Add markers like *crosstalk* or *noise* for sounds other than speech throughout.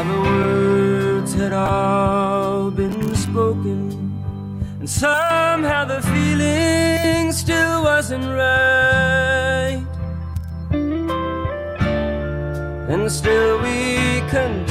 I'm words had all been spoken, and somehow the feeling still wasn't right. And still we continued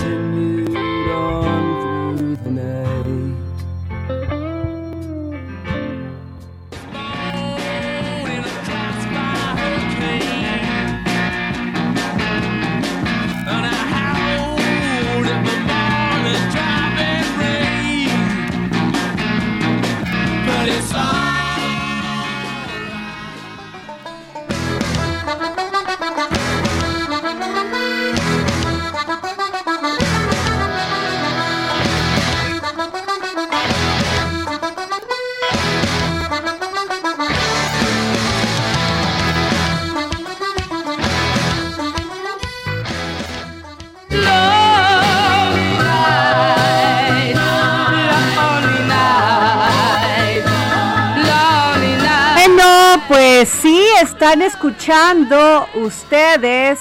Pues sí, están escuchando ustedes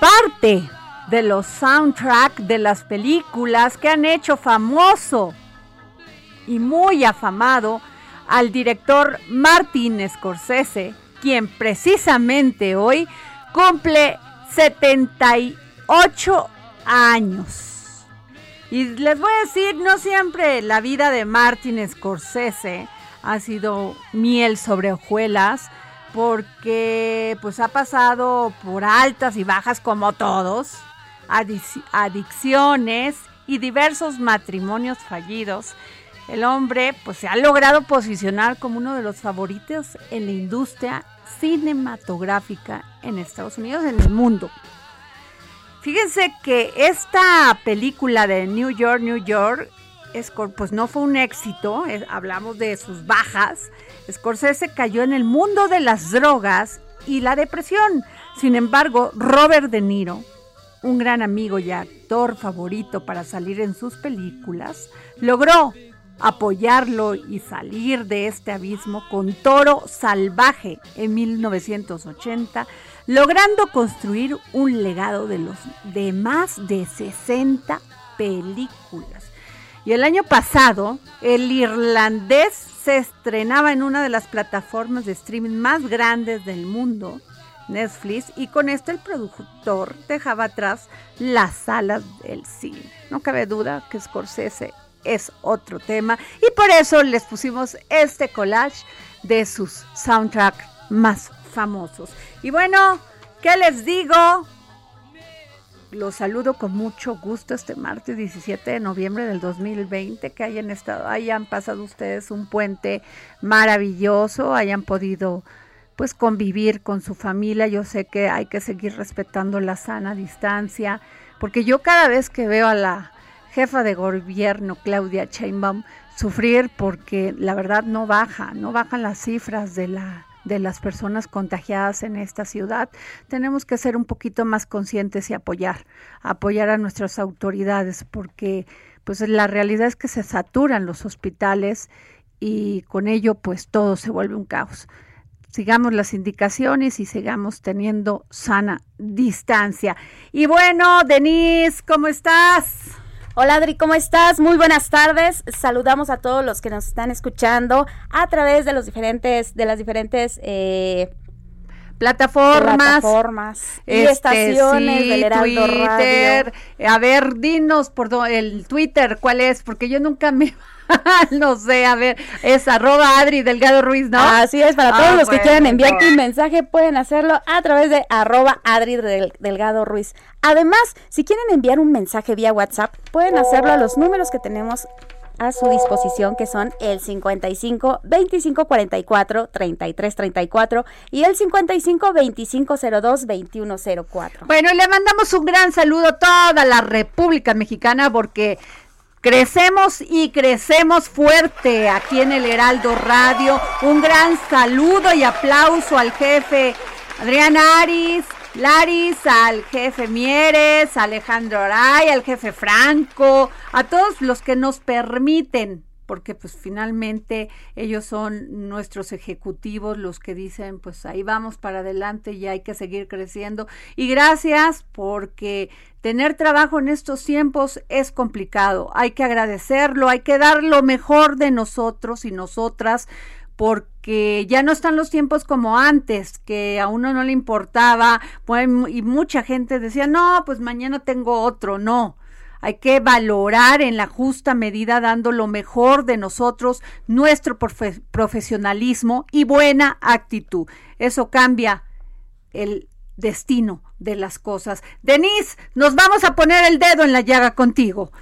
parte de los soundtracks de las películas que han hecho famoso y muy afamado al director Martin Scorsese, quien precisamente hoy cumple 78 años. Y les voy a decir, no siempre la vida de Martin Scorsese ha sido miel sobre hojuelas, porque pues ha pasado por altas y bajas como todos, adic- adicciones y diversos matrimonios fallidos. El hombre pues se ha logrado posicionar como uno de los favoritos en la industria cinematográfica en Estados Unidos, en el mundo. Fíjense que esta película de New York, New York, Scor- pues no fue un éxito, eh, hablamos de sus bajas. Scorsese cayó en el mundo de las drogas y la depresión. Sin embargo, Robert De Niro, un gran amigo y actor favorito para salir en sus películas, logró apoyarlo y salir de este abismo con Toro Salvaje en 1980, logrando construir un legado de, los, de más de 60 películas. Y el año pasado, el irlandés se estrenaba en una de las plataformas de streaming más grandes del mundo, Netflix, y con esto el productor dejaba atrás las salas del cine. No cabe duda que Scorsese es otro tema y por eso les pusimos este collage de sus soundtracks más famosos. Y bueno, ¿qué les digo? Los saludo con mucho gusto este martes 17 de noviembre del 2020, que hayan estado, hayan pasado ustedes un puente maravilloso, hayan podido pues convivir con su familia. Yo sé que hay que seguir respetando la sana distancia, porque yo cada vez que veo a la jefa de gobierno Claudia Sheinbaum sufrir porque la verdad no baja, no bajan las cifras de la de las personas contagiadas en esta ciudad, tenemos que ser un poquito más conscientes y apoyar, apoyar a nuestras autoridades, porque pues la realidad es que se saturan los hospitales y con ello pues todo se vuelve un caos. Sigamos las indicaciones y sigamos teniendo sana distancia. Y bueno, Denise, ¿cómo estás? Hola Adri, ¿cómo estás? Muy buenas tardes. Saludamos a todos los que nos están escuchando a través de los diferentes, de las diferentes eh, plataformas, plataformas y este, estaciones sí, del Heraldo Twitter. Radio. A ver, dinos por el Twitter, ¿cuál es? Porque yo nunca me... *laughs* no sé, a ver, es arroba Adri Delgado Ruiz, ¿no? Así es, para Ah, todos los que quieran enviarte no. un mensaje pueden hacerlo a través de arroba Adri Del- Delgado Ruiz. Además, si quieren enviar un mensaje vía WhatsApp, pueden hacerlo a los números que tenemos a su disposición, que son el 55 25 44 33 34 y el 55 25 02 21 04. Bueno, y le mandamos un gran saludo a toda la República Mexicana porque crecemos y crecemos fuerte aquí en el Heraldo Radio. Un gran saludo y aplauso al jefe Adrián Aris, Laris, al jefe Mieres, Alejandro Aray, al jefe Franco, a todos los que nos permiten porque pues finalmente ellos son nuestros ejecutivos los que dicen pues ahí vamos para adelante y hay que seguir creciendo y gracias porque tener trabajo en estos tiempos es complicado hay que agradecerlo hay que dar lo mejor de nosotros y nosotras porque ya no están los tiempos como antes, que a uno no le importaba, pues, y mucha gente decía, no, pues mañana tengo otro, no. Hay que valorar en la justa medida dando lo mejor de nosotros, nuestro profe profesionalismo y buena actitud. Eso cambia el destino de las cosas. Denise, nos vamos a poner el dedo en la llaga contigo.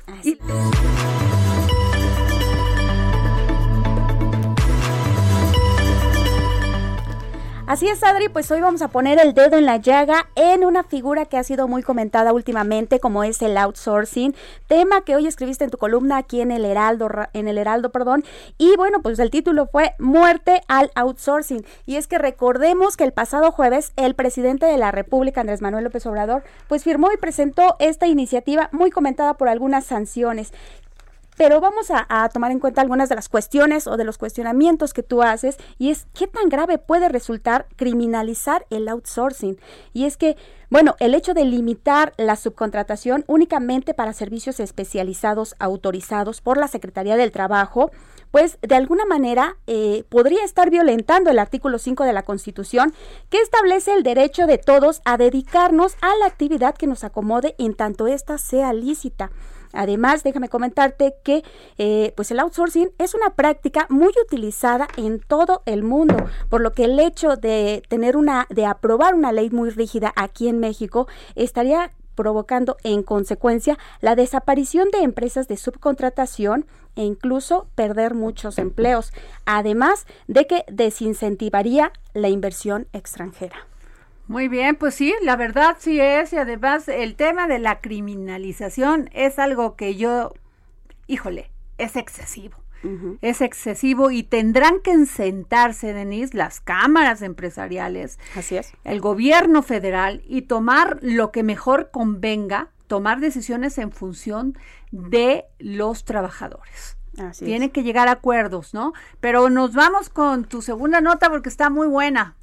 Así es, Adri, pues hoy vamos a poner el dedo en la llaga en una figura que ha sido muy comentada últimamente, como es el outsourcing, tema que hoy escribiste en tu columna aquí en el Heraldo, ra- en el Heraldo, perdón. Y bueno, pues el título fue Muerte al outsourcing. Y es que recordemos que el pasado jueves el presidente de la República, Andrés Manuel López Obrador, pues firmó y presentó esta iniciativa muy comentada por algunas sanciones pero vamos a, tomar en cuenta algunas de las cuestiones o de los cuestionamientos que tú haces y es qué tan grave puede resultar criminalizar el outsourcing. Y es que, bueno, el hecho de limitar la subcontratación únicamente para servicios especializados autorizados por la Secretaría del Trabajo, pues de alguna manera eh, podría estar violentando el artículo 5 de la Constitución que establece el derecho de todos a dedicarnos a la actividad que nos acomode en tanto ésta sea lícita. Además, déjame comentarte que eh, pues el outsourcing es una práctica muy utilizada en todo el mundo, por lo que el hecho de tener una, de aprobar una ley muy rígida aquí en México estaría provocando en consecuencia la desaparición de empresas de subcontratación e incluso perder muchos empleos, además de que desincentivaría la inversión extranjera. Muy bien, pues sí, la verdad sí es, y además el tema de la criminalización es algo que yo, híjole, es excesivo. Uh -huh. Es excesivo y tendrán que sentarse, Denise, las cámaras empresariales, Así es. el gobierno federal y tomar lo que mejor convenga, tomar decisiones en función de los trabajadores. Así Tienen es. que llegar a acuerdos, ¿no? Pero nos vamos con tu segunda nota porque está muy buena.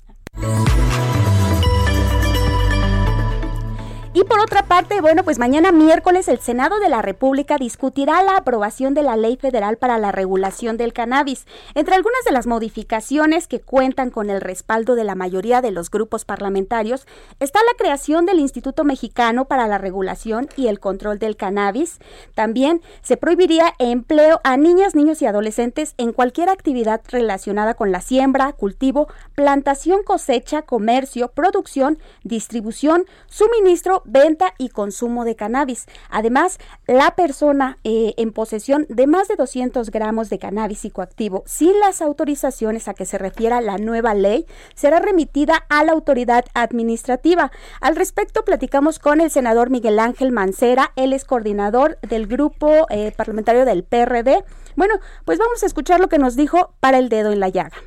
Y por otra parte, bueno, pues mañana miércoles el Senado de la República discutirá la aprobación de la Ley Federal para la Regulación del Cannabis. Entre algunas de las modificaciones que cuentan con el respaldo de la mayoría de los grupos parlamentarios está la creación del Instituto Mexicano para la Regulación y el Control del Cannabis. También se prohibiría empleo a niñas, niños y adolescentes en cualquier actividad relacionada con la siembra, cultivo, plantación, cosecha, comercio, producción, distribución, suministro, venta y consumo de cannabis. Además, la persona eh, en posesión de más de 200 gramos de cannabis psicoactivo sin las autorizaciones a que se refiera la nueva ley será remitida a la autoridad administrativa. Al respecto, platicamos con el senador Miguel Ángel Mancera, él es coordinador del grupo eh, parlamentario del PRD. Bueno, pues vamos a escuchar lo que nos dijo para el dedo en la llaga.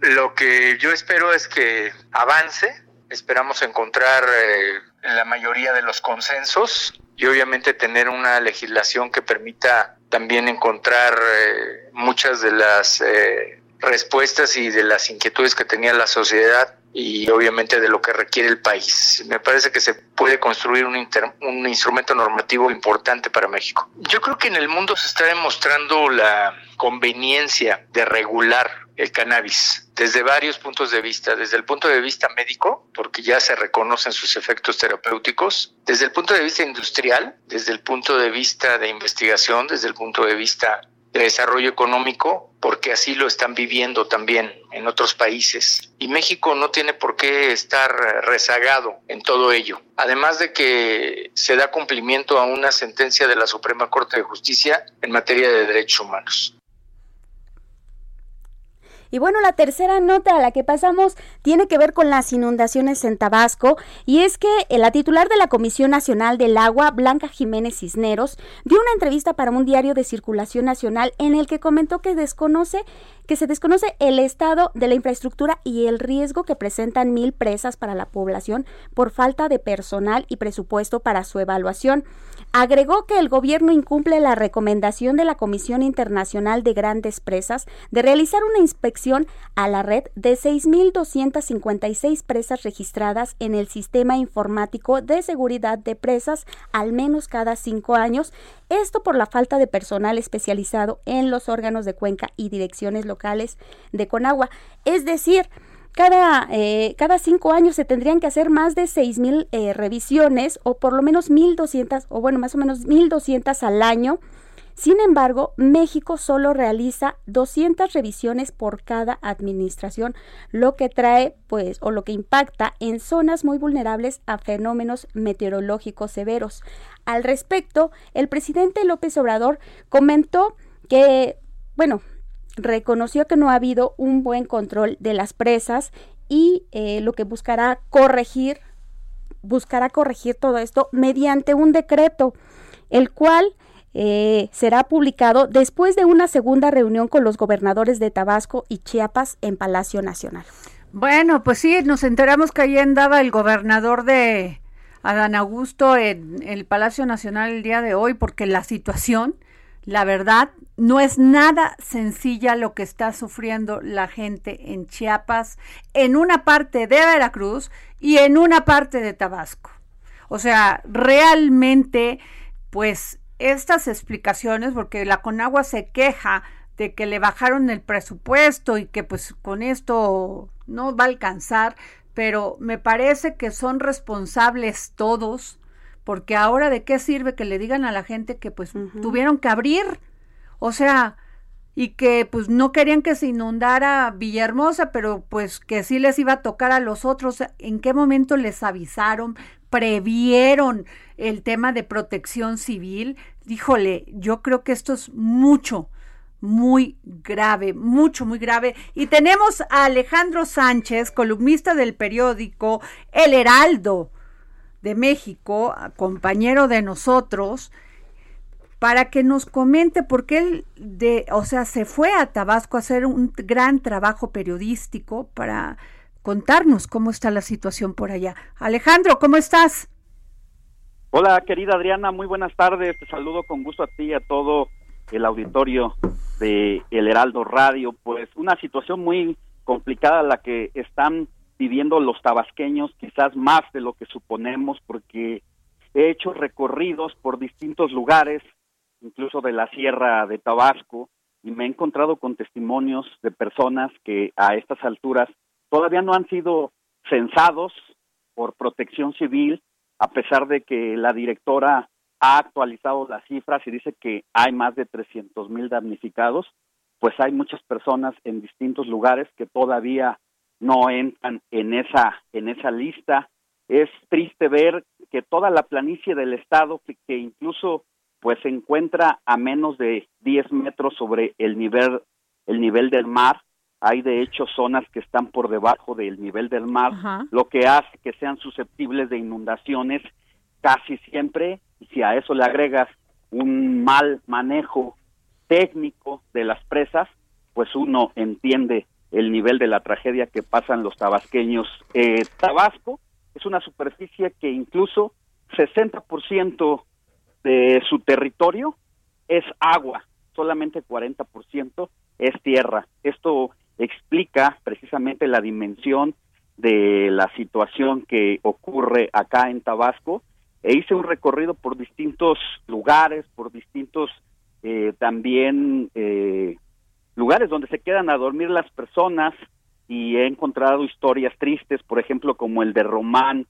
Lo que yo espero es que avance, esperamos encontrar eh, la mayoría de los consensos y obviamente tener una legislación que permita también encontrar eh, muchas de las eh, respuestas y de las inquietudes que tenía la sociedad y obviamente de lo que requiere el país. Me parece que se puede construir un, un instrumento normativo importante para México. Yo creo que en el mundo se está demostrando la conveniencia de regular el cannabis desde varios puntos de vista, desde el punto de vista médico, porque ya se reconocen sus efectos terapéuticos, desde el punto de vista industrial, desde el punto de vista de investigación, desde el punto de vista de desarrollo económico, porque así lo están viviendo también en otros países. Y México no tiene por qué estar rezagado en todo ello. Además de que se da cumplimiento a una sentencia de la Suprema Corte de Justicia en materia de derechos humanos. Y bueno, la tercera nota a la que pasamos tiene que ver con las inundaciones en Tabasco y es que eh, la titular de la Comisión Nacional del Agua, Blanca Jiménez Cisneros, dio una entrevista para un diario de circulación nacional en el que comentó que desconoce que se desconoce el estado de la infraestructura y el riesgo que presentan mil presas para la población por falta de personal y presupuesto para su evaluación. Agregó que el gobierno incumple la recomendación de la Comisión Internacional de Grandes Presas de realizar una inspección a la red de 6.256 presas registradas en el sistema informático de seguridad de presas al menos cada cinco años, esto por la falta de personal especializado en los órganos de cuenca y direcciones locales de Conagua. Es decir, cada, eh, cada cinco años se tendrían que hacer más de seis mil eh, revisiones o por lo menos 1.200 o bueno, más o menos 1.200 al año. Sin embargo, México solo realiza 200 revisiones por cada administración, lo que trae, pues, o lo que impacta en zonas muy vulnerables a fenómenos meteorológicos severos. Al respecto, el presidente López Obrador comentó que, bueno, reconoció que no ha habido un buen control de las presas y eh, lo que buscará corregir, buscará corregir todo esto mediante un decreto, el cual eh, será publicado después de una segunda reunión con los gobernadores de Tabasco y Chiapas en Palacio Nacional. Bueno, pues sí, nos enteramos que ahí andaba el gobernador de Adán Augusto en el Palacio Nacional el día de hoy porque la situación la verdad, no es nada sencilla lo que está sufriendo la gente en Chiapas, en una parte de Veracruz y en una parte de Tabasco. O sea, realmente, pues estas explicaciones, porque la Conagua se queja de que le bajaron el presupuesto y que pues con esto no va a alcanzar, pero me parece que son responsables todos porque ahora de qué sirve que le digan a la gente que pues tuvieron que abrir, o sea, y que pues no querían que se inundara Villahermosa, pero pues que sí les iba a tocar a los otros, ¿en qué momento les avisaron? previeron el tema de protección civil. Díjole, yo creo que esto es mucho, muy grave, mucho, muy grave. Y tenemos a Alejandro Sánchez, columnista del periódico El Heraldo de México, compañero de nosotros, para que nos comente por qué él de, o sea, se fue a Tabasco a hacer un gran trabajo periodístico para contarnos cómo está la situación por allá. Alejandro, ¿cómo estás? Hola, querida Adriana, muy buenas tardes. Te saludo con gusto a ti y a todo el auditorio de El Heraldo Radio. Pues una situación muy complicada la que están viviendo los tabasqueños, quizás más de lo que suponemos, porque he hecho recorridos por distintos lugares, incluso de la Sierra de Tabasco, y me he encontrado con testimonios de personas que a estas alturas todavía no han sido censados por protección civil, a pesar de que la directora ha actualizado las cifras y dice que hay más de 300 mil damnificados, pues hay muchas personas en distintos lugares que todavía no entran en esa en esa lista. Es triste ver que toda la planicie del estado que, incluso pues se encuentra a menos de 10 metros sobre el nivel el nivel del mar. Hay de hecho zonas que están por debajo del nivel del mar, lo que hace que sean susceptibles de inundaciones casi siempre. Y si a eso le agregas un mal manejo técnico de las presas, pues uno entiende el nivel de la tragedia que pasan los tabasqueños. Eh, Tabasco es una superficie que incluso 60% de su territorio es agua, solamente 40% es tierra. Esto explica precisamente la dimensión de la situación que ocurre acá en Tabasco e hice un recorrido por distintos lugares, por distintos eh, también eh, lugares donde se quedan a dormir las personas y he encontrado historias tristes, por ejemplo, como el de Román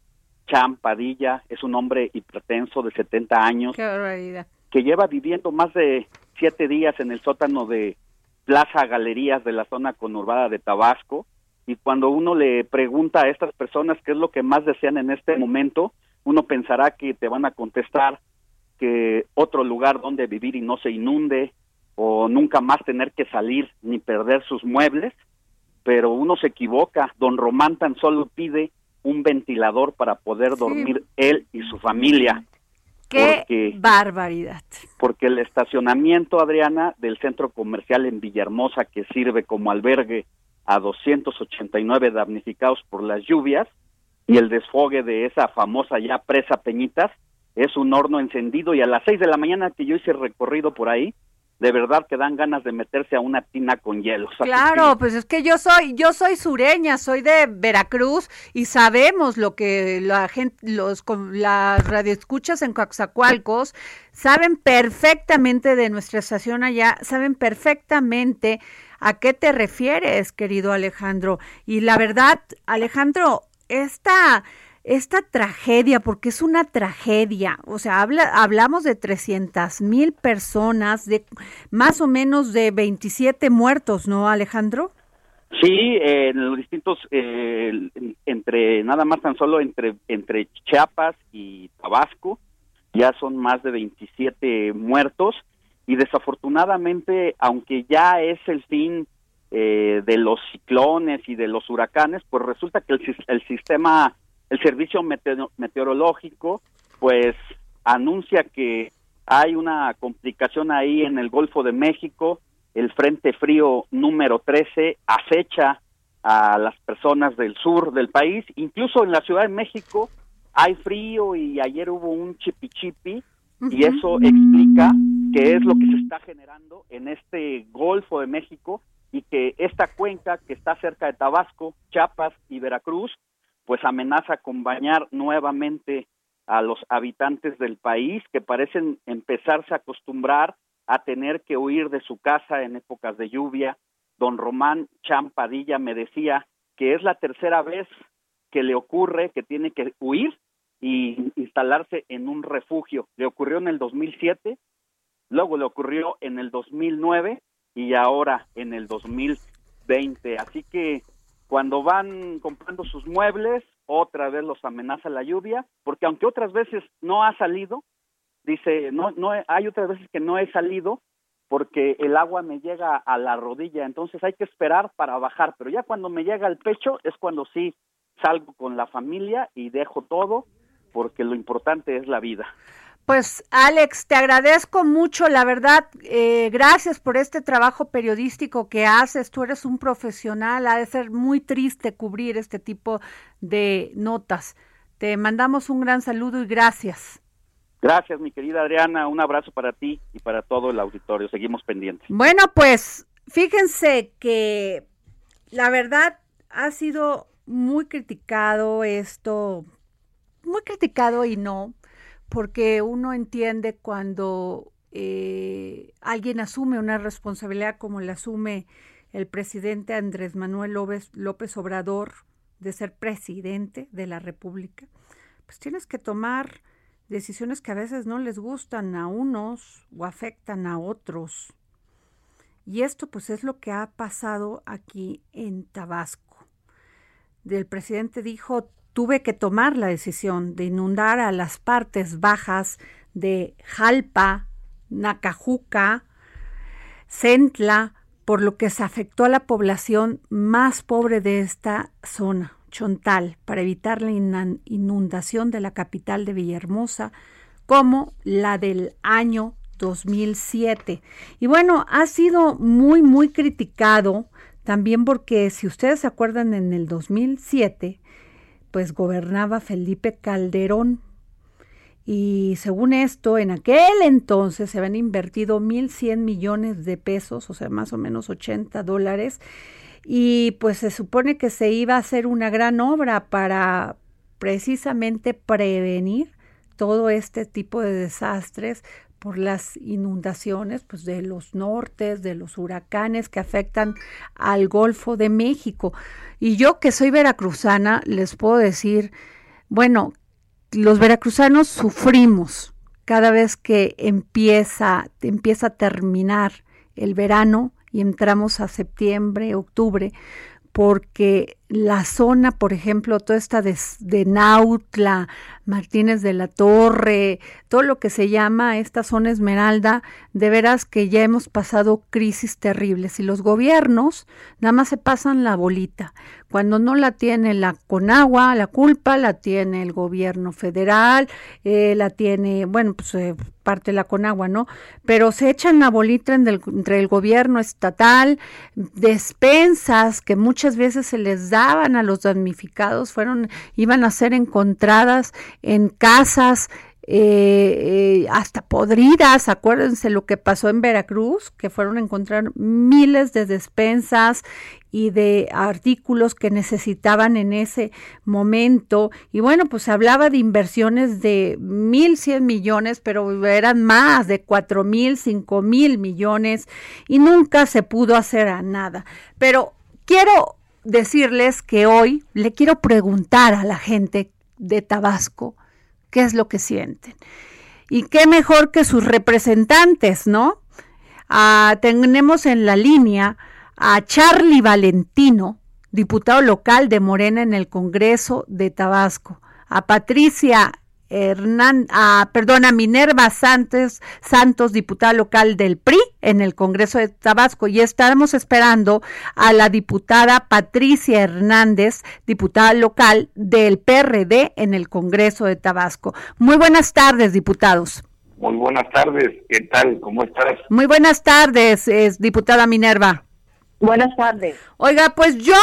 Champadilla, es un hombre hipertenso de 70 años que lleva viviendo más de siete días en el sótano de Plaza Galerías de la zona conurbada de Tabasco y cuando uno le pregunta a estas personas qué es lo que más desean en este momento, uno pensará que te van a contestar que otro lugar donde vivir y no se inunde o nunca más tener que salir ni perder sus muebles, pero uno se equivoca, don Román tan solo pide un ventilador para poder dormir él y su familia. ¡Qué barbaridad! Porque el estacionamiento, Adriana, del centro comercial en Villahermosa, que sirve como albergue a 289 damnificados por las lluvias, y el desfogue de esa famosa ya presa Peñitas, es un horno encendido y a las 6 de la mañana que yo hice el recorrido por ahí, de verdad que dan ganas de meterse a una tina con hielo. Claro, pues es que yo soy, yo soy sureña, soy de Veracruz y sabemos lo que la gente, los las radioescuchas en Coaxacualcos saben perfectamente de nuestra estación allá, saben perfectamente a qué te refieres, querido Alejandro. Y la verdad, Alejandro, esta esta tragedia, porque es una tragedia, o sea, habla, hablamos de 300 mil personas, de más o menos de 27 muertos, ¿no, Alejandro? Sí, en los distintos, eh, entre, nada más tan solo entre, entre Chiapas y Tabasco, ya son más de 27 muertos y desafortunadamente, aunque ya es el fin eh, de los ciclones y de los huracanes, pues resulta que el, el sistema el servicio meteorológico pues anuncia que hay una complicación ahí en el Golfo de México, el Frente Frío número 13 acecha a las personas del sur del país, incluso en la Ciudad de México hay frío y ayer hubo un chipi chipi y eso explica qué es lo que se está generando en este Golfo de México y que esta cuenca que está cerca de Tabasco, Chiapas y Veracruz pues amenaza con bañar nuevamente a los habitantes del país que parecen empezarse a acostumbrar a tener que huir de su casa en épocas de lluvia. Don Román Champadilla me decía que es la tercera vez que le ocurre que tiene que huir y instalarse en un refugio. Le ocurrió en el 2007, luego le ocurrió en el 2009 y ahora en el 2020. Así que cuando van comprando sus muebles, otra vez los amenaza la lluvia, porque aunque otras veces no ha salido, dice, no, no, hay otras veces que no he salido porque el agua me llega a la rodilla, entonces hay que esperar para bajar, pero ya cuando me llega al pecho es cuando sí salgo con la familia y dejo todo, porque lo importante es la vida. Pues Alex, te agradezco mucho, la verdad, eh, gracias por este trabajo periodístico que haces, tú eres un profesional, ha de ser muy triste cubrir este tipo de notas. Te mandamos un gran saludo y gracias. Gracias, mi querida Adriana, un abrazo para ti y para todo el auditorio, seguimos pendientes. Bueno, pues fíjense que la verdad ha sido muy criticado esto, muy criticado y no porque uno entiende cuando eh, alguien asume una responsabilidad como la asume el presidente Andrés Manuel López, López Obrador de ser presidente de la República, pues tienes que tomar decisiones que a veces no les gustan a unos o afectan a otros. Y esto pues es lo que ha pasado aquí en Tabasco. El presidente dijo, tuve que tomar la decisión de inundar a las partes bajas de Jalpa, Nacajuca, Centla, por lo que se afectó a la población más pobre de esta zona, Chontal, para evitar la inundación de la capital de Villahermosa, como la del año 2007. Y bueno, ha sido muy, muy criticado también porque si ustedes se acuerdan en el 2007, pues gobernaba Felipe Calderón. Y según esto, en aquel entonces se habían invertido 1.100 millones de pesos, o sea, más o menos 80 dólares, y pues se supone que se iba a hacer una gran obra para precisamente prevenir todo este tipo de desastres por las inundaciones pues de los nortes, de los huracanes que afectan al Golfo de México. Y yo que soy veracruzana les puedo decir, bueno, los veracruzanos sufrimos cada vez que empieza empieza a terminar el verano y entramos a septiembre, octubre, porque la zona, por ejemplo, toda esta de, Nautla, Martínez de la Torre, todo lo que se llama esta zona Esmeralda, de veras que ya hemos pasado crisis terribles y los gobiernos nada más se pasan la bolita. Cuando no la tiene la Conagua, la culpa la tiene el gobierno federal, eh, la tiene, bueno, pues eh, parte la Conagua, ¿no? Pero se echan la bolita entre el gobierno estatal, despensas que muchas veces se les a los damnificados, fueron, iban a ser encontradas en casas eh, hasta podridas. Acuérdense lo que pasó en Veracruz, que fueron a encontrar miles de despensas y de artículos que necesitaban en ese momento. Y bueno, pues se hablaba de inversiones de mil cien millones, pero eran más de cuatro mil, cinco mil millones y nunca se pudo hacer a nada. Pero quiero decirles que hoy le quiero preguntar a la gente de Tabasco qué es lo que sienten. Y qué mejor que sus representantes, ¿no? Ah, tenemos en la línea a Charlie Valentino, diputado local de Morena en el Congreso de Tabasco, a Patricia Hernán, a, perdón, a Minerva Santos, Santos, diputada local del PRI en el Congreso de Tabasco. Y estamos esperando a la diputada Patricia Hernández, diputada local del PRD en el Congreso de Tabasco. Muy buenas tardes, diputados. Muy buenas tardes, ¿qué tal? ¿Cómo estás? Muy buenas tardes, es, diputada Minerva. Buenas tardes. Oiga, pues yo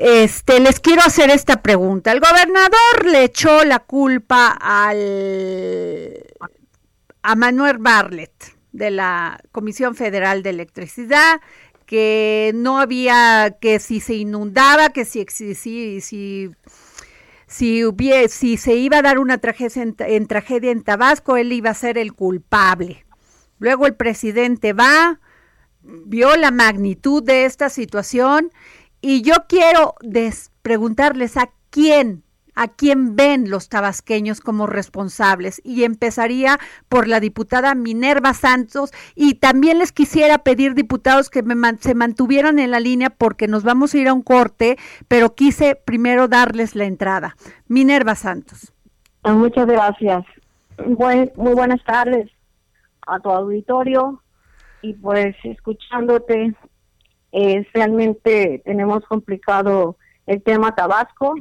este, les quiero hacer esta pregunta. El gobernador le echó la culpa al a Manuel Barlet de la Comisión Federal de Electricidad que no había que si se inundaba, que si si si si, si, si se iba a dar una tragedia en, en tragedia en Tabasco, él iba a ser el culpable. Luego el presidente va, vio la magnitud de esta situación y yo quiero preguntarles a quién, a quién ven los tabasqueños como responsables. Y empezaría por la diputada Minerva Santos. Y también les quisiera pedir, diputados, que se mantuvieran en la línea porque nos vamos a ir a un corte, pero quise primero darles la entrada. Minerva Santos. Ah, muchas gracias. muy buenas tardes a tu auditorio y pues escuchándote es realmente tenemos complicado el tema Tabasco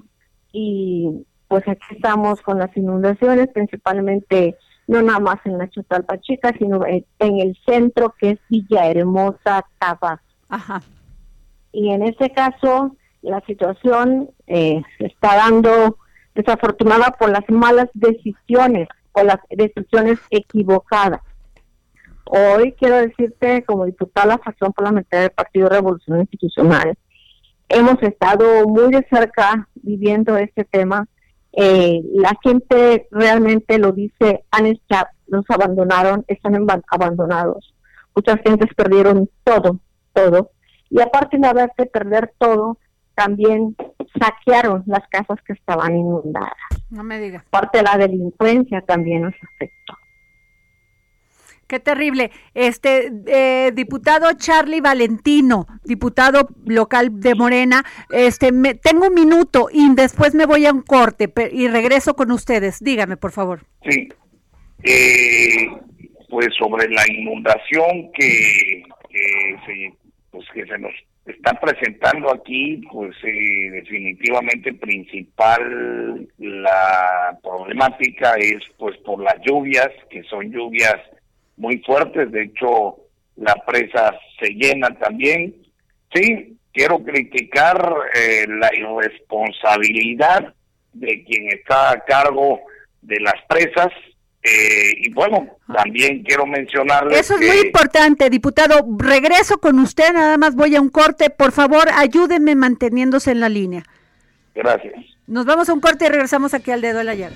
y pues aquí estamos con las inundaciones, principalmente no nada más en la Chutalpa Chica, sino en el centro que es Villahermosa, Tabasco. Ajá. Y en este caso, la situación eh, se está dando desafortunada por las malas decisiones o las decisiones equivocadas. Hoy quiero decirte, como diputada de la facción parlamentaria del Partido Revolución Institucional, hemos estado muy de cerca viviendo este tema. Eh, la gente realmente lo dice, han estado, los abandonaron, están abandonados. Muchas gentes perdieron todo, todo. Y aparte de haberte perder todo, también saquearon las casas que estaban inundadas. No me digas. Parte de la delincuencia también nos afectó. Qué terrible. Este eh, diputado Charlie Valentino, diputado local de Morena, este me, tengo un minuto y después me voy a un corte y regreso con ustedes. Dígame, por favor. Sí. Eh, pues sobre la inundación que, se, pues que se nos está presentando aquí, pues eh, definitivamente principal la problemática es pues por las lluvias, que son lluvias muy fuertes. De hecho, la presa se llena también. Sí, quiero criticar eh, la irresponsabilidad de quien está a cargo de las presas. Eh, y bueno, también quiero mencionarles Eso es muy importante, diputado. Regreso con usted, nada más voy a un corte. Por favor, ayúdenme manteniéndose en la línea. Gracias. Nos vamos a un corte y regresamos aquí al dedo de la llaga.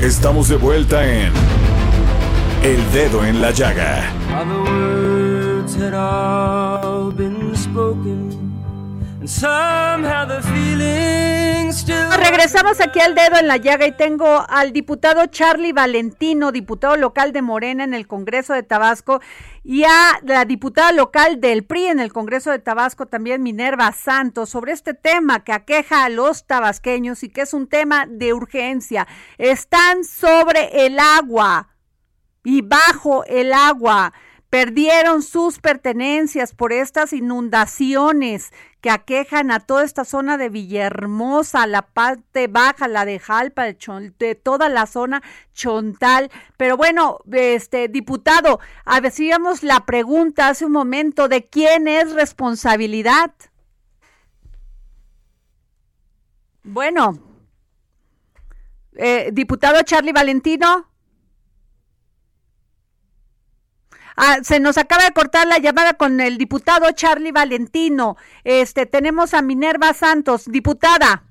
Estamos de vuelta en El Dedo en la Llaga. Regresamos aquí al dedo en la llaga y tengo al diputado Charlie Valentino, diputado local de Morena en el Congreso de Tabasco, y a la diputada local del PRI en el Congreso de Tabasco, también Minerva Santos, sobre este tema que aqueja a los tabasqueños y que es un tema de urgencia. Están sobre el agua y bajo el agua. Perdieron sus pertenencias por estas inundaciones que aquejan a toda esta zona de Villahermosa, la parte baja, la de Jalpa, de, toda la zona Chontal. Pero bueno, este diputado, hacíamos la pregunta hace un momento de quién es responsabilidad. Bueno, eh, diputado Charlie Valentino. Ah, se nos acaba de cortar la llamada con el diputado Charlie Valentino. Este, tenemos a Minerva Santos, diputada.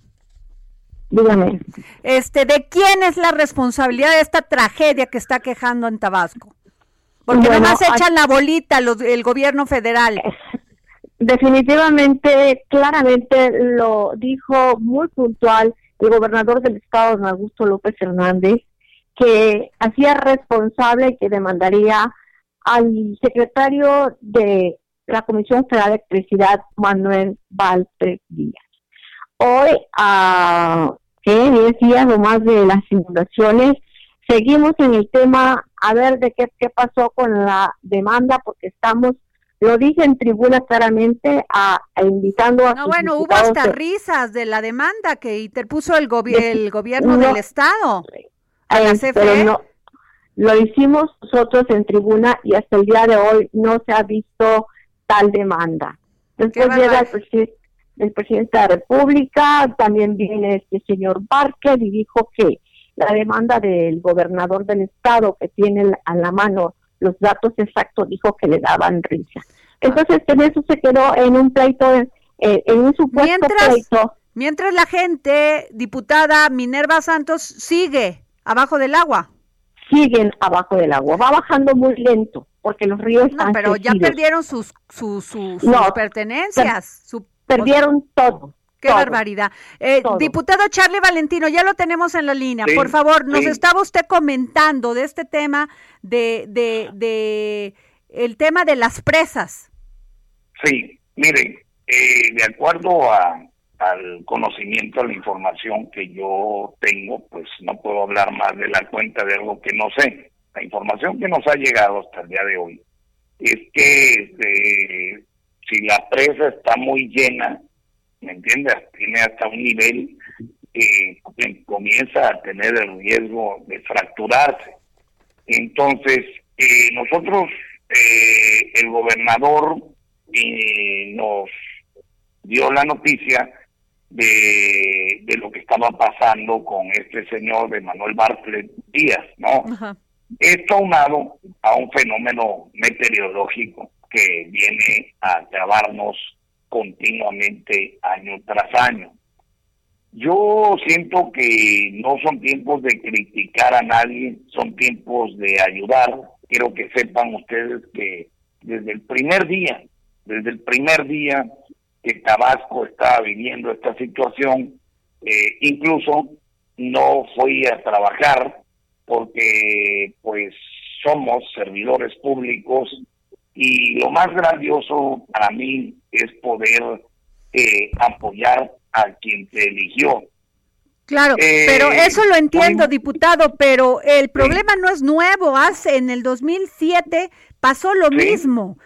Dígame. Este, ¿de quién es la responsabilidad de esta tragedia que está quejando en Tabasco? Porque Bueno, nomás echan la bolita los, el gobierno federal. Definitivamente, claramente lo dijo muy puntual el gobernador del estado, don Augusto López Hernández, que hacía responsable y que demandaría al secretario de la Comisión Federal de Electricidad, Manuel Valtre Díaz. Hoy, a ¿qué? 10 días o más de las inundaciones, seguimos en el tema a ver de qué, qué pasó con la demanda, porque estamos, lo dije en tribuna claramente, a, a invitando a No, bueno, hubo hasta risas de la demanda que interpuso el, gobi- el gobierno No. del estado. a la Eh, CFE. pero no, lo hicimos nosotros en tribuna y hasta el día de hoy no se ha visto tal demanda. Después llega el, presi- el presidente de la República, también viene este señor Barker y dijo que la demanda del gobernador del estado que tiene a la mano los datos exactos dijo que le daban risa. Entonces en eso se quedó en un pleito, eh, en un supuesto Mientras- pleito. Mientras la gente, diputada Minerva Santos, sigue abajo del agua. Siguen abajo del agua. Va bajando muy lento porque los ríos No, pero ya perdieron sus, sus, sus, sus No, pertenencias. su- Perdieron todo. Qué todo. barbaridad. Eh, diputado Charlie Valentino, ya lo tenemos en la línea. Sí, Por favor, nos sí. estaba usted comentando de este tema de, de, de el tema de las presas. Sí, miren, eh, de acuerdo a, al conocimiento, a la información que yo tengo, pues no puedo hablar más de la cuenta de algo que no sé. La información que nos ha llegado hasta el día de hoy es que este, si la presa está muy llena, ¿me entiendes? Tiene hasta un nivel eh, que comienza a tener el riesgo de fracturarse. Entonces, eh, nosotros, eh, el gobernador eh, nos dio la noticia de, de lo que estaba pasando con este señor de Manuel Bartlett Díaz, ¿no? Esto aunado a un fenómeno meteorológico que viene a agravarnos continuamente año tras año. Yo siento que no son tiempos de criticar a nadie, son tiempos de ayudar. Quiero que sepan ustedes que desde el primer día, desde el primer día que Tabasco estaba viviendo esta situación, eh, incluso no fui a trabajar porque pues somos servidores públicos y lo más grandioso para mí es poder eh, apoyar a quien te eligió. Claro, Eh, pero eso lo entiendo, diputado, pero el problema no es nuevo. Hace en el 2007 pasó lo Sí. mismo.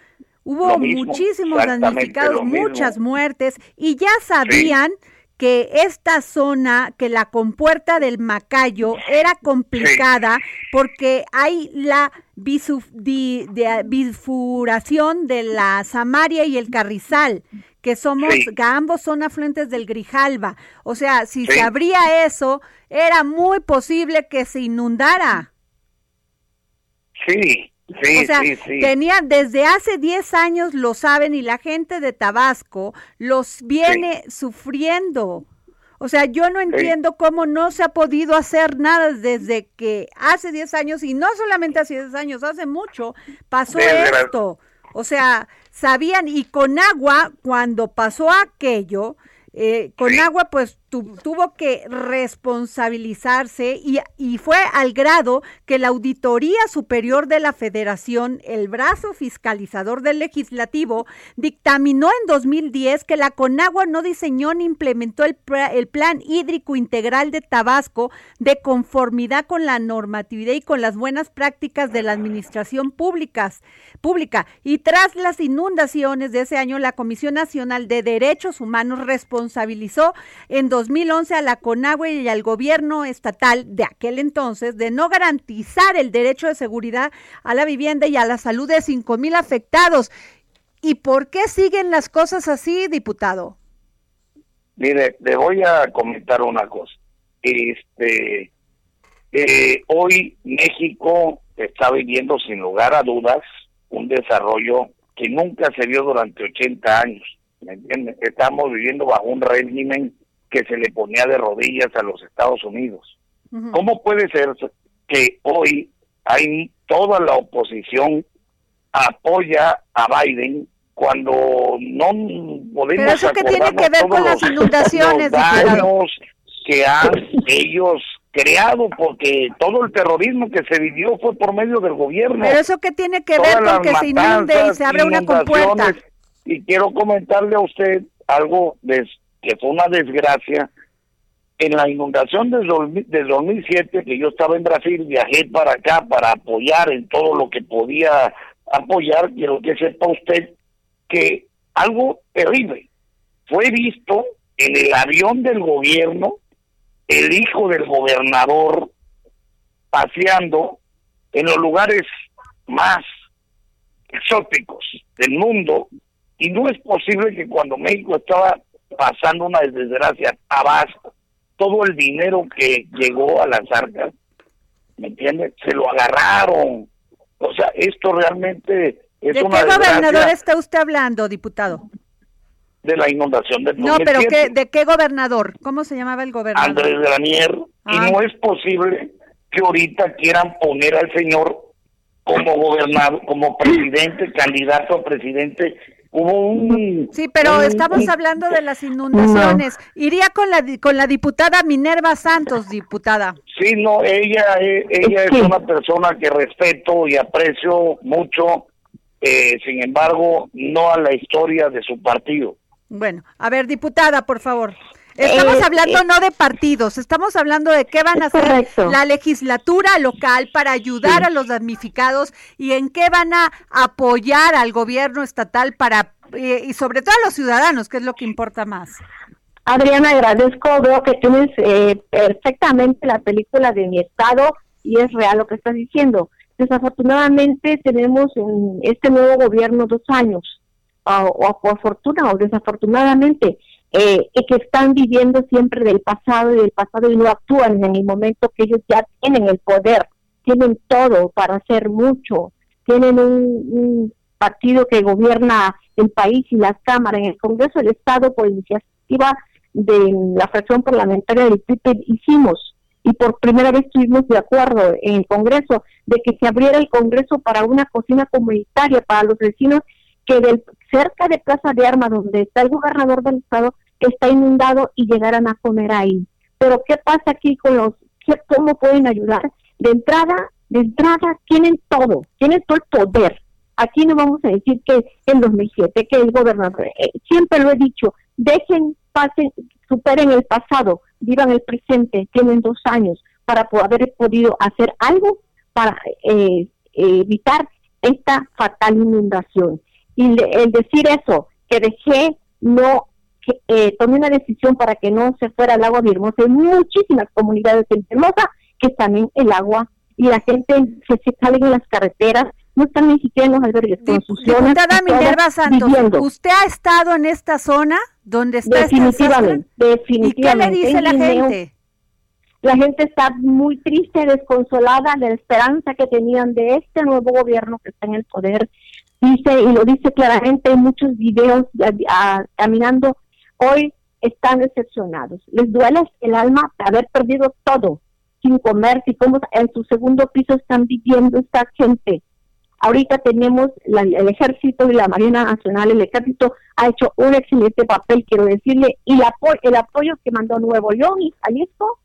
Hubo mismo, muchísimos damnificados, mismo. muchas muertes y ya sabían que esta zona, que la compuerta del Macayo era complicada porque hay la bisuf- di- de- bifuración de la Samaria y el Carrizal, que somos, Sí. que ambos son afluentes del Grijalba. O sea, si se abría eso, era muy posible que se inundara. Sí, sí, o sea, sí, sí. tenía desde hace 10 años lo saben y la gente de Tabasco los viene sufriendo. O sea, yo no entiendo cómo no se ha podido hacer nada desde que hace 10 años, y no solamente hace 10 años, hace mucho, pasó Desde esto. O sea, sabían, y con agua, cuando pasó aquello, eh, con agua pues tu- tuvo que responsabilizarse y, fue al grado que la Auditoría Superior de la Federación, el brazo fiscalizador del legislativo, dictaminó en 2010 que la Conagua no diseñó ni implementó el, el Plan Hídrico Integral de Tabasco de conformidad con la normatividad y con las buenas prácticas de la administración públicas, pública. Y tras las inundaciones de ese año, la Comisión Nacional de Derechos Humanos responsabilizó en 2011 a la Conagua y al gobierno estatal de aquel entonces de no garantizar el derecho de seguridad a la vivienda y a la salud de cinco mil afectados. ¿Y por qué siguen las cosas así, diputado? Mire, le voy a comentar una cosa. Este, eh, hoy México está viviendo sin lugar a dudas un desarrollo que nunca se vio durante 80 años. ¿Me entiende? Estamos viviendo bajo un régimen que se le ponía de rodillas a los Estados Unidos. ¿Cómo puede ser que hoy hay toda la oposición apoya a Biden cuando no podemos Pero eso qué tiene que ver con las inundaciones, los daños que han ellos creado porque todo el terrorismo que se vivió fue por medio del gobierno. Pero eso qué tiene que Todas ver con que se inunde y se abra una compuerta. Y quiero comentarle a usted algo des- que fue una desgracia. En la inundación del, dos- del 2007, que yo estaba en Brasil, viajé para acá para apoyar en todo lo que podía apoyar. Quiero que sepa usted que algo terrible fue visto en el avión del gobierno, el hijo del gobernador paseando en los lugares más exóticos del mundo y no es posible que cuando México estaba pasando una desgracia Tabasco, todo el dinero que llegó a las arcas, ¿me entiendes? Se lo agarraron. O sea, esto realmente es ¿De qué una desgracia gobernador está usted hablando, diputado? de la inundación del No, pero 2007. ¿qué, ¿de qué gobernador? ¿Cómo se llamaba el gobernador? Andrés Granier, Ah. y no es posible que ahorita quieran poner al señor como gobernador, como presidente, candidato a presidente. Hubo un... Sí, pero un- estamos un- hablando de las inundaciones. Iría con la di- con la diputada Minerva Santos, diputada. Sí, no, ella, eh, ella es una persona que respeto y aprecio mucho, eh, sin embargo, no a la historia de su partido. Bueno, a ver, diputada, por favor. Estamos Eh, hablando eh. no de partidos, estamos hablando de qué van a hacer correcto. la legislatura local para ayudar a los damnificados y en qué van a apoyar al gobierno estatal para eh, y sobre todo a los ciudadanos, que es lo que importa más. Adriana, agradezco, veo que tienes eh, perfectamente la película de mi estado y es real lo que estás diciendo. Desafortunadamente tenemos en este nuevo gobierno dos años, o, o por fortuna o desafortunadamente, eh, que están viviendo siempre del pasado y del pasado y no actúan en el momento que ellos ya tienen el poder, tienen todo para hacer mucho, tienen un, partido que gobierna el país y las cámaras en el Congreso del Estado por iniciativa de la fracción parlamentaria del PIB hicimos y por primera vez estuvimos de acuerdo en el Congreso de que se abriera el Congreso para una cocina comunitaria para los vecinos que del, cerca de Plaza de Armas, donde está el gobernador del estado, está inundado y llegaran a comer ahí. Pero ¿qué pasa aquí con los, cómo pueden ayudar? De entrada, de entrada tienen todo, tienen todo el poder. Aquí no vamos a decir que en 2007, que el gobernador, eh, siempre lo he dicho, dejen, pasen, superen el pasado, vivan el presente, tienen dos años para haber podido hacer algo para eh, evitar esta fatal inundación. Y el decir eso, que dejé, no, que, eh, tomé una decisión para que no se fuera al agua de Hermosa. Hay muchísimas comunidades en Hermosa que están en el agua y la gente se, se sale en las carreteras, no están ni siquiera en los albergues Diputada Minerva Santos, ¿usted ha estado en esta zona donde está definitivamente, definitivamente. ¿Y qué le dice la gente? La gente está muy triste, desconsolada de la esperanza que tenían de este nuevo gobierno que está en el poder. Dice, y lo dice claramente en muchos videos caminando, hoy están decepcionados. Les duele el alma haber perdido todo, sin comer, y cómo en su segundo piso están viviendo esta gente. Ahorita tenemos el ejército y la Marina Nacional, el ejército ha hecho un excelente papel, quiero decirle, y el apoyo que mandó Nuevo León y Jalisco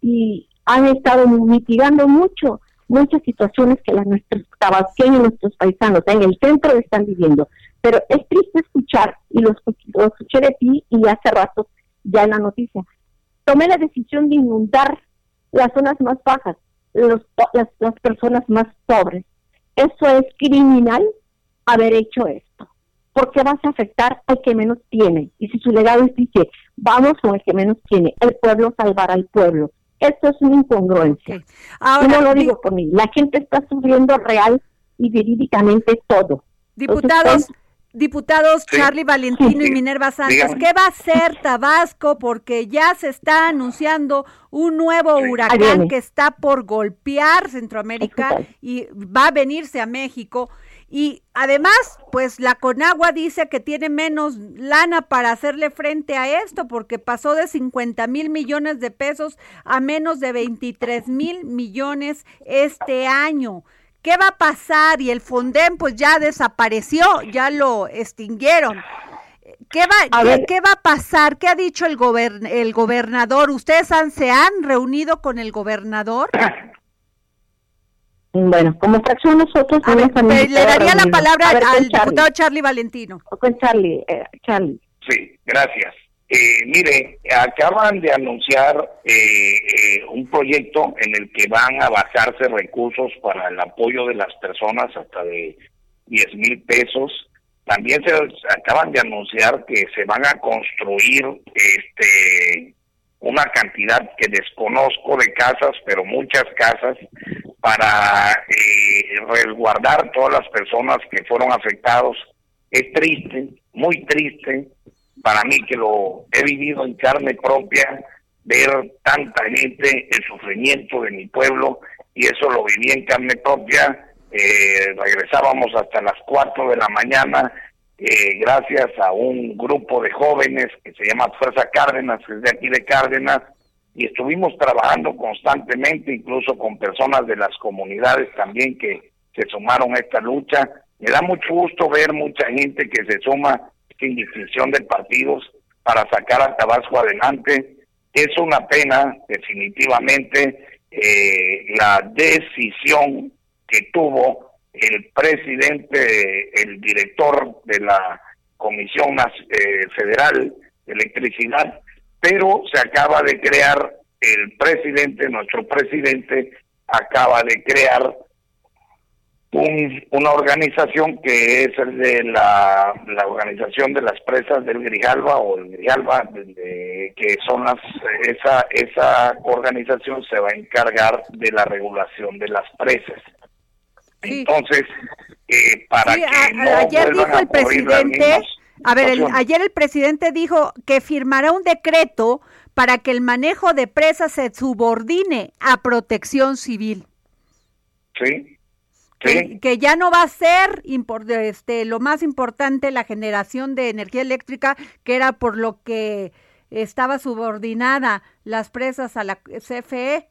y han estado mitigando mucho muchas situaciones que las nuestros tabasqueños, nuestros paisanos en el centro están viviendo. Pero es triste escuchar, y lo, escuché de ti y hace rato ya en la noticia, tomé la decisión de inundar las zonas más bajas, los, las, las personas más pobres. Eso es criminal haber hecho esto, porque vas a afectar al que menos tiene. Y si su legado es dice, vamos con el que menos tiene, el pueblo salvará al pueblo. Esto es una incongruencia. Ahora, no lo digo por mí. La gente está sufriendo real y verídicamente todo. Diputados, diputados Charlie Valentino y Minerva Sánchez, ¿qué va a hacer Tabasco? Porque ya se está anunciando un nuevo huracán que está por golpear Centroamérica y va a venirse a México. Y además, pues la Conagua dice que tiene menos lana para hacerle frente a esto, porque pasó de 50 mil millones de pesos a menos de 23 mil millones este año. ¿Qué va a pasar? Y el Fonden pues ya desapareció, ya lo extinguieron. ¿Qué va, qué, va a pasar? ¿Qué ha dicho el, el gobernador? ¿Ustedes han, se han reunido con el gobernador? *clears throat* Bueno, como fracción nosotros... le daría la palabra al diputado Charlie Valentino. Con Charlie, eh, Charlie. Sí, gracias. Eh, mire, acaban de anunciar eh, un proyecto en el que van a basarse recursos para el apoyo de las personas hasta de 10 mil pesos. También se acaban de anunciar que se van a construir este una cantidad que desconozco de casas, pero muchas casas, para eh, resguardar todas las personas que fueron afectados. Es triste, muy triste, para mí que lo he vivido en carne propia, ver tanta gente, el sufrimiento de mi pueblo, y eso lo viví en carne propia. Eh, regresábamos hasta las 4 de la mañana eh, gracias a un grupo de jóvenes que se llama Fuerza Cárdenas, que es de aquí de Cárdenas, y estuvimos trabajando constantemente, incluso con personas de las comunidades también que se sumaron a esta lucha. Me da mucho gusto ver mucha gente que se suma sin de partidos para sacar a Tabasco adelante. Es una pena, definitivamente, eh, la decisión que tuvo el presidente, el director de la Comisión eh, Federal de Electricidad, pero se acaba de crear, el presidente, nuestro presidente, acaba de crear una organización que es el de la, la organización de las presas del Grijalba o el Grijalba, que son las, esa, esa organización se va a encargar de la regulación de las presas. Entonces, eh, para que no ayer dijo el presidente, A ver, el- ayer el presidente dijo que firmará un decreto para que el manejo de presas se subordine a protección civil. Sí, Que, ya no va a ser este, lo más importante la generación de energía eléctrica, que era por lo que estaba subordinada las presas a la CFE,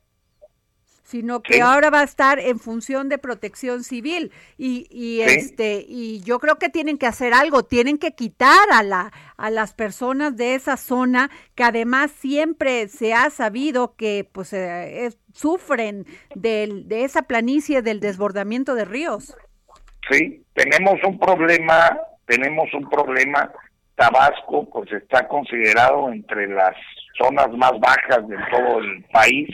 sino que Sí. ahora va a estar en función de protección civil y, y Sí. este y yo creo que tienen que hacer algo, tienen que quitar a la a las personas de esa zona que además siempre se ha sabido que pues eh, es- sufren del, de esa planicie del desbordamiento de ríos. sí. Tenemos un problema, tenemos un problema. Tabasco, pues está considerado entre las zonas más bajas de todo el país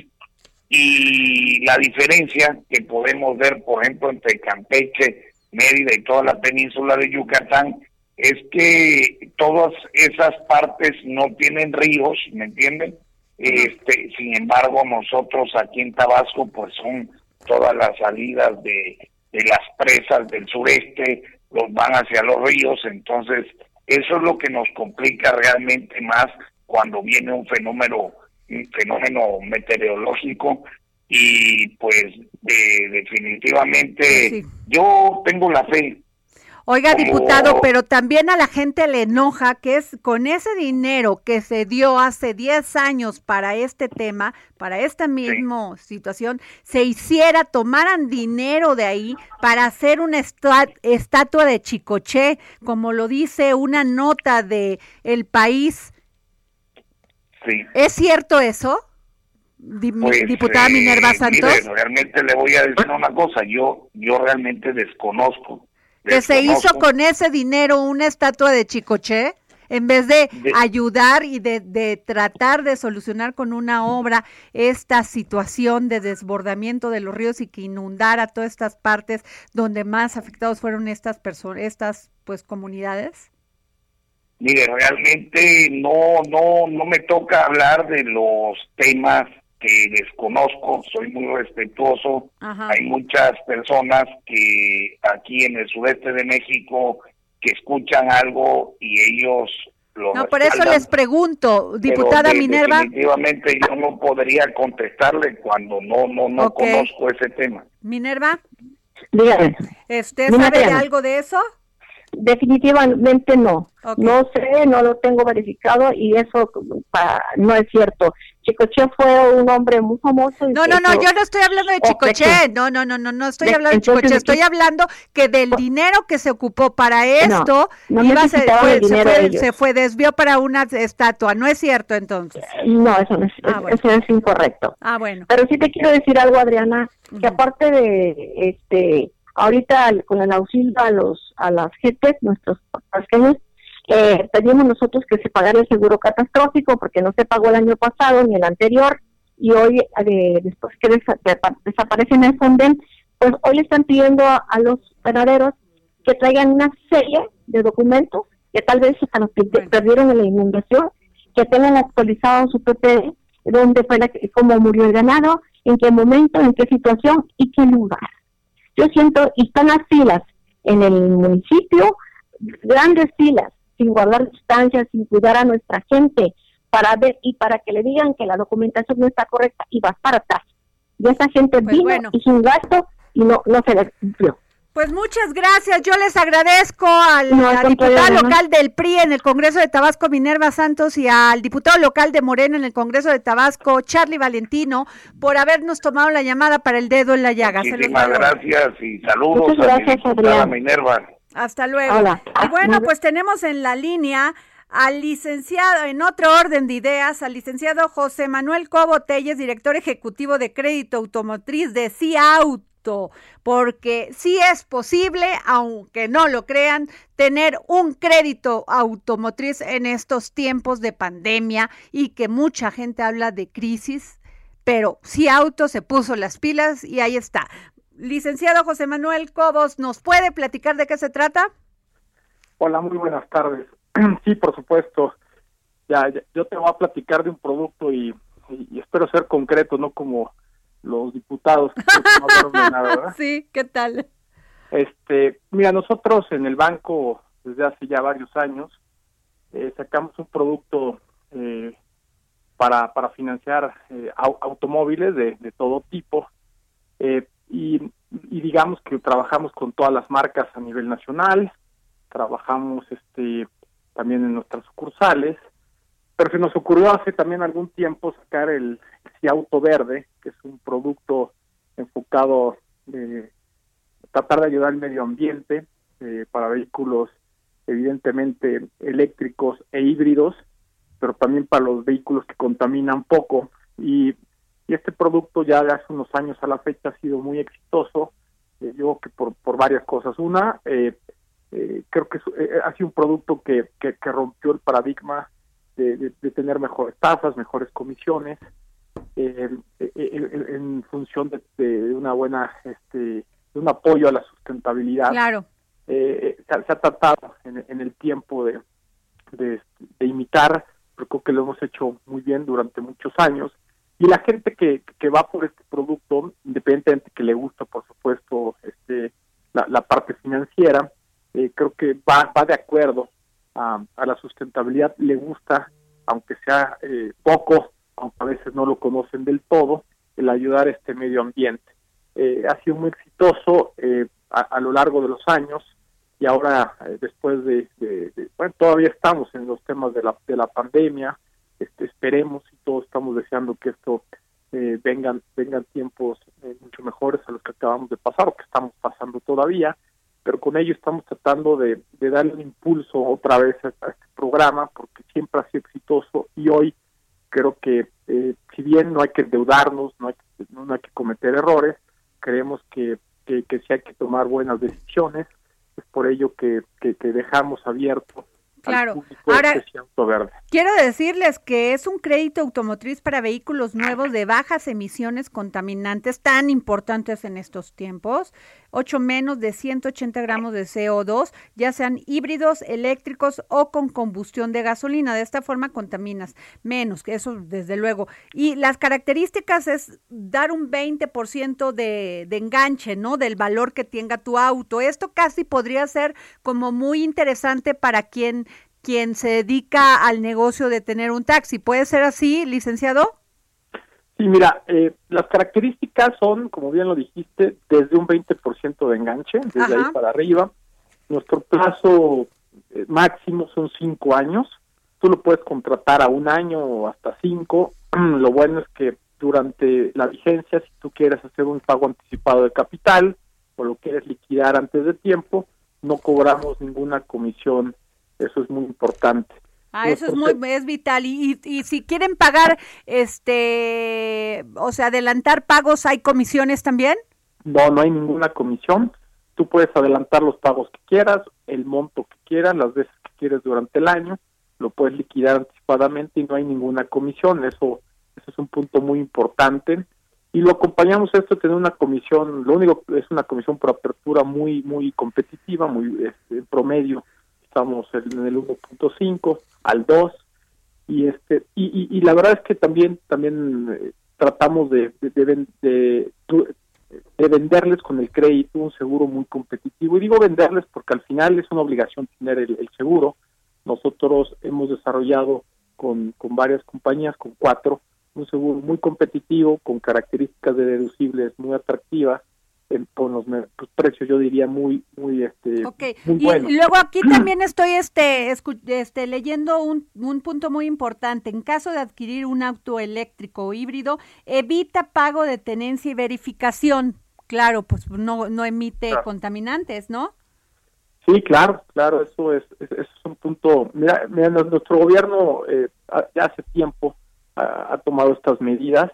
y la diferencia que podemos ver, por ejemplo, entre Campeche, Mérida y toda la península de Yucatán es que todas esas partes no tienen ríos, ¿me entienden? Este, sin embargo, nosotros aquí en Tabasco, pues son todas las salidas de, de las presas del sureste, los van hacia los ríos, entonces eso es lo que nos complica realmente más cuando viene un fenómeno fenómeno meteorológico y pues de- definitivamente Sí. yo tengo la fe Oiga, Como- diputado, pero también a la gente le enoja que es con ese dinero que se dio hace 10 años para este tema, para esta misma situación, se hiciera, tomaran dinero de ahí para hacer una estatua de Chicoché, como lo dice una nota de El País. Sí ¿Es cierto eso? Pues, diputada eh, Minerva Santos. mire, realmente le voy a decir una cosa, yo yo realmente desconozco. que se hizo con ese dinero una estatua de Chicoche en vez de, De- ayudar y de, de tratar de solucionar con una obra esta situación de desbordamiento de los ríos y que inundara todas estas partes donde más afectados fueron estas personas, estas pues comunidades. Mire, realmente no no no me toca hablar de los temas que desconozco, soy muy respetuoso. Ajá. Hay muchas personas que aquí en el sureste de México que escuchan algo y ellos lo No, por eso les pregunto, diputada de- Minerva, Definitivamente yo no podría contestarle cuando no no no conozco ese tema. Minerva, Dígame. ¿usted Mira, sabe de algo de eso? Definitivamente no. No sé, no lo tengo verificado y eso pa- no es cierto. Chicoche fue un hombre muy famoso. No, no, no, yo no estoy hablando de. Chicoche, no, no, no, no, no estoy hablando de Chicoche, ¿de estoy hablando que del dinero que se ocupó para esto, no iba necesitaban fue- se, fue, se fue, desvió para una estatua, ¿no es cierto entonces? No, eso, no es, Ah, bueno. eso es incorrecto. Ah, bueno. Pero sí te quiero decir algo, Adriana, que aparte de, este, ahorita con el auxilio a los, a las gentes, nuestros pequeños, eh, pedimos nosotros que se pagara el seguro catastrófico porque no se pagó el año pasado ni el anterior y hoy, eh, después que desa- desaparecen el Fonden, pues hoy le están pidiendo a, a los ganaderos que traigan una serie de documentos que tal vez hasta los que perdieron en la inundación, que tengan actualizado su PP, dónde fue la, cómo murió el ganado, en qué momento, en qué situación y qué lugar. Yo siento, y están las filas en el municipio, grandes filas, sin guardar distancias, sin cuidar a nuestra gente, para ver y para que le digan que la documentación no está correcta y vas para atrás. Y esa gente Pues vino, bueno. hizo un gasto y no, no se le cumplió. Pues muchas gracias, yo les agradezco al, No, Adriana. local del PRI en el Congreso de Tabasco, Minerva Santos, y al diputado local de Morena en el Congreso de Tabasco, Charlie Valentino, por habernos tomado la llamada para el dedo en la llaga. Muchísimas gracias y saludos Muchas a mi diputada. Minerva. Hasta luego. Hola. Y bueno, pues tenemos en la línea al licenciado, en otro orden de ideas, al licenciado José Manuel Cobo Telles, director ejecutivo de crédito automotriz de Porque sí es posible, aunque no lo crean, tener un crédito automotriz en estos tiempos de pandemia y que mucha gente habla de crisis, pero Ciauto se puso las pilas y ahí está. Licenciado José Manuel Cobos, ¿nos puede platicar de qué se trata? Hola, muy buenas tardes. *clears throat* Sí, por supuesto. Ya, ya, yo te voy a platicar de un producto y- y espero ser concreto, no como los diputados no *laughs* hablaron de nada, ¿verdad? Sí, ¿qué tal? Este, mira, nosotros en el banco desde hace ya varios años eh, sacamos un producto eh, para, para financiar eh, au- automóviles de, de todo tipo eh, y, y digamos que trabajamos con todas las marcas a nivel nacional, trabajamos este también en nuestras sucursales, pero se nos ocurrió hace también algún tiempo sacar el Auto Verde, que es un producto enfocado eh, tratar de ayudar al medio ambiente eh, para vehículos evidentemente eléctricos e híbridos, pero también para los vehículos que contaminan poco. Y, este producto ya de hace unos años a la fecha ha sido muy exitoso, eh, yo que por, por varias cosas. Una, eh, eh, creo que ha sido un producto que, que rompió el paradigma de, de- de tener mejores tasas, mejores comisiones, eh, eh, en, en función de, de una buena, este, de un apoyo a la sustentabilidad. Claro. Eh, se, ha, se ha tratado en, en el tiempo de, de, de imitar, pero creo que lo hemos hecho muy bien durante muchos años. Y la gente que, que va por este producto, independientemente que le gusta, por supuesto, este, la, la parte financiera, eh, creo que va, va de acuerdo a, a la sustentabilidad, le gusta, aunque sea eh, poco, aunque a veces no lo conocen del todo, el ayudar a este medio ambiente. Eh, ha sido muy exitoso eh, a, lo largo de los años y ahora eh, después de, de- de- bueno todavía estamos en los temas de la de la pandemia este, esperemos y todos estamos deseando que esto eh, vengan vengan tiempos eh, mucho mejores a los que acabamos de pasar o que estamos pasando todavía pero con ello estamos tratando de, darle un impulso otra vez a, a este programa porque siempre ha sido exitoso y hoy creo que eh, si bien no hay que endeudarnos no hay que, no hay que cometer errores creemos que, que, que sí hay que tomar buenas decisiones. Es por ello que, que, que dejamos abierto Claro. Ahora- Verde. Quiero decirles que es un crédito automotriz para vehículos nuevos de bajas emisiones contaminantes tan importantes en estos tiempos, 8 menos de 180 gramos de CO2, ya sean híbridos, eléctricos o con combustión de gasolina. De esta forma contaminas menos, que eso desde luego. Y las características es dar un 20% de, de enganche, ¿no? Del valor que tenga tu auto. Esto casi podría ser como muy interesante para quien quien se dedica al negocio de tener un taxi. ¿Puede ser así, licenciado? Sí, mira, eh, las características son, como bien lo dijiste, desde un 20% de enganche, desde Ajá. ahí para arriba. Nuestro plazo eh, máximo son cinco años. Tú lo puedes contratar a un año o hasta cinco. *clears throat* lo bueno es que durante la vigencia, si tú quieres hacer un pago anticipado de capital o lo quieres liquidar antes de tiempo, no cobramos ninguna comisión. Eso es muy importante. Ah, eso es muy es vital y, y, y si quieren pagar este, o sea, adelantar pagos, hay comisiones también? No, no hay ninguna comisión. Tú puedes adelantar los pagos que quieras, el monto que quieras, las veces que quieres durante el año, lo puedes liquidar anticipadamente y no hay ninguna comisión. Eso, eso es un punto muy importante. Y lo acompañamos a esto de tener una comisión, lo único es una comisión por apertura muy, muy competitiva, muy este, en promedio estamos en el 1.5 al 2 y este y, y, la verdad es que también también eh, tratamos de- de venderles con el crédito un seguro muy competitivo. Y digo venderles porque al final es una obligación tener el, el seguro. Nosotros hemos desarrollado con, con varias compañías con cuatro un seguro muy competitivo con características de deducibles muy atractivas en- con los pues, precios yo diría muy muy este Ok, muy y buenos luego aquí *clears throat* también estoy este, escu- este leyendo un, un punto muy importante. En caso de adquirir un auto eléctrico o híbrido, evita pago de tenencia y verificación. Claro, pues no, no emite Claro. contaminantes, ¿no? Sí, claro, claro, eso es, es- es un punto. Mira, mira, nu- nuestro gobierno eh, ya hace tiempo ha, ha tomado estas medidas.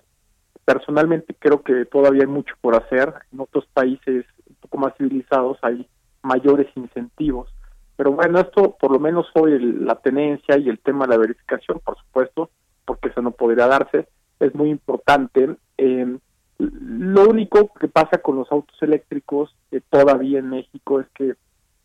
Personalmente creo que todavía hay mucho por hacer. En otros países un poco más civilizados hay mayores incentivos. Pero bueno, esto por lo menos hoy el- la tenencia y el tema de la verificación, por supuesto, porque eso no podría darse, es muy importante. Eh, lo único que pasa con los autos eléctricos eh, todavía en México es que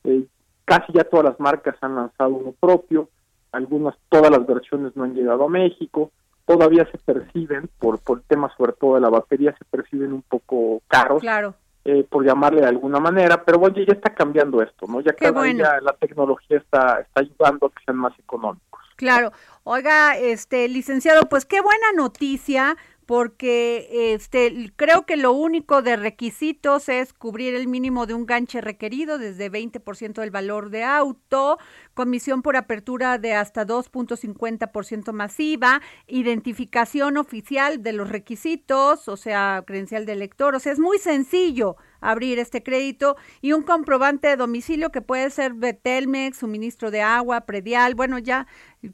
eh, casi ya todas las marcas han lanzado uno propio, algunas, todas las versiones no han llegado a México, todavía se perciben, por, por el tema sobre todo de la batería, se perciben un poco caros. Claro. eh, por llamarle de alguna manera, pero bueno, ya está cambiando esto, ¿no? Ya cada día la tecnología está, está ayudando a que sean más económicos. Claro. Oiga, este licenciado, pues qué buena noticia porque este creo que lo único de requisitos es cubrir el mínimo de un ganche requerido desde 20% del valor de auto, comisión por apertura de hasta 2.50% masiva, identificación oficial de los requisitos, o sea, credencial de lector, o sea, es muy sencillo abrir este crédito y un comprobante de domicilio que puede ser de Telmex, suministro de agua, predial, bueno, ya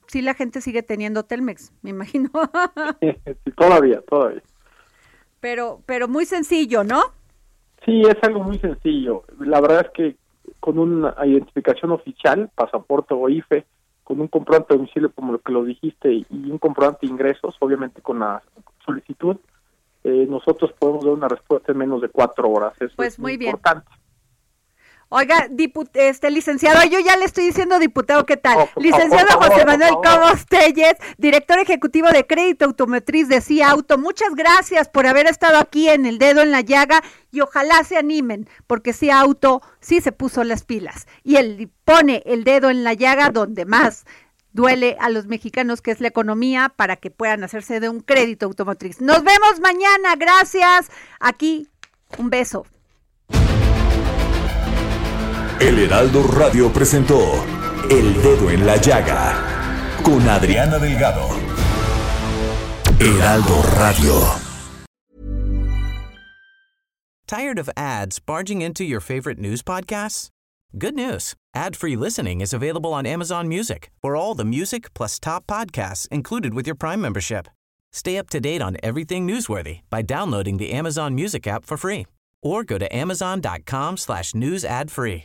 sí la gente sigue teniendo Telmex, me imagino. *laughs* todavía, todavía. Pero pero muy sencillo, ¿no? Sí, es algo muy sencillo. La verdad es que con una identificación oficial, pasaporte o IFE, con un comprobante de domicilio como lo que lo dijiste y un comprobante de ingresos, obviamente con la solicitud, eh, nosotros podemos dar una respuesta en menos de cuatro horas. Eso pues es muy, importante. Oiga, este licenciado, yo ya le estoy diciendo diputado, ¿qué tal? licenciado José Manuel Cobos Telles, director ejecutivo de Crédito Automotriz de CIA Auto, muchas gracias por haber estado aquí en el dedo en la llaga y ojalá se animen, porque CIA Auto sí se puso las pilas y él pone el dedo en la llaga donde más duele a los mexicanos, que es la economía, para que puedan hacerse de un crédito automotriz. Nos vemos mañana, gracias. Aquí, un beso. El Heraldo Radio presentó El Dedo en la Llaga con Adriana Delgado. Heraldo Radio. ¿Tired of ads barging into your favorite news podcasts? Good news. Ad-free listening is available on Amazon Music for all the music plus top podcasts included with your Prime membership. Stay up to date on everything newsworthy by downloading the Amazon Music app for free or go to amazon.com slash news ad free.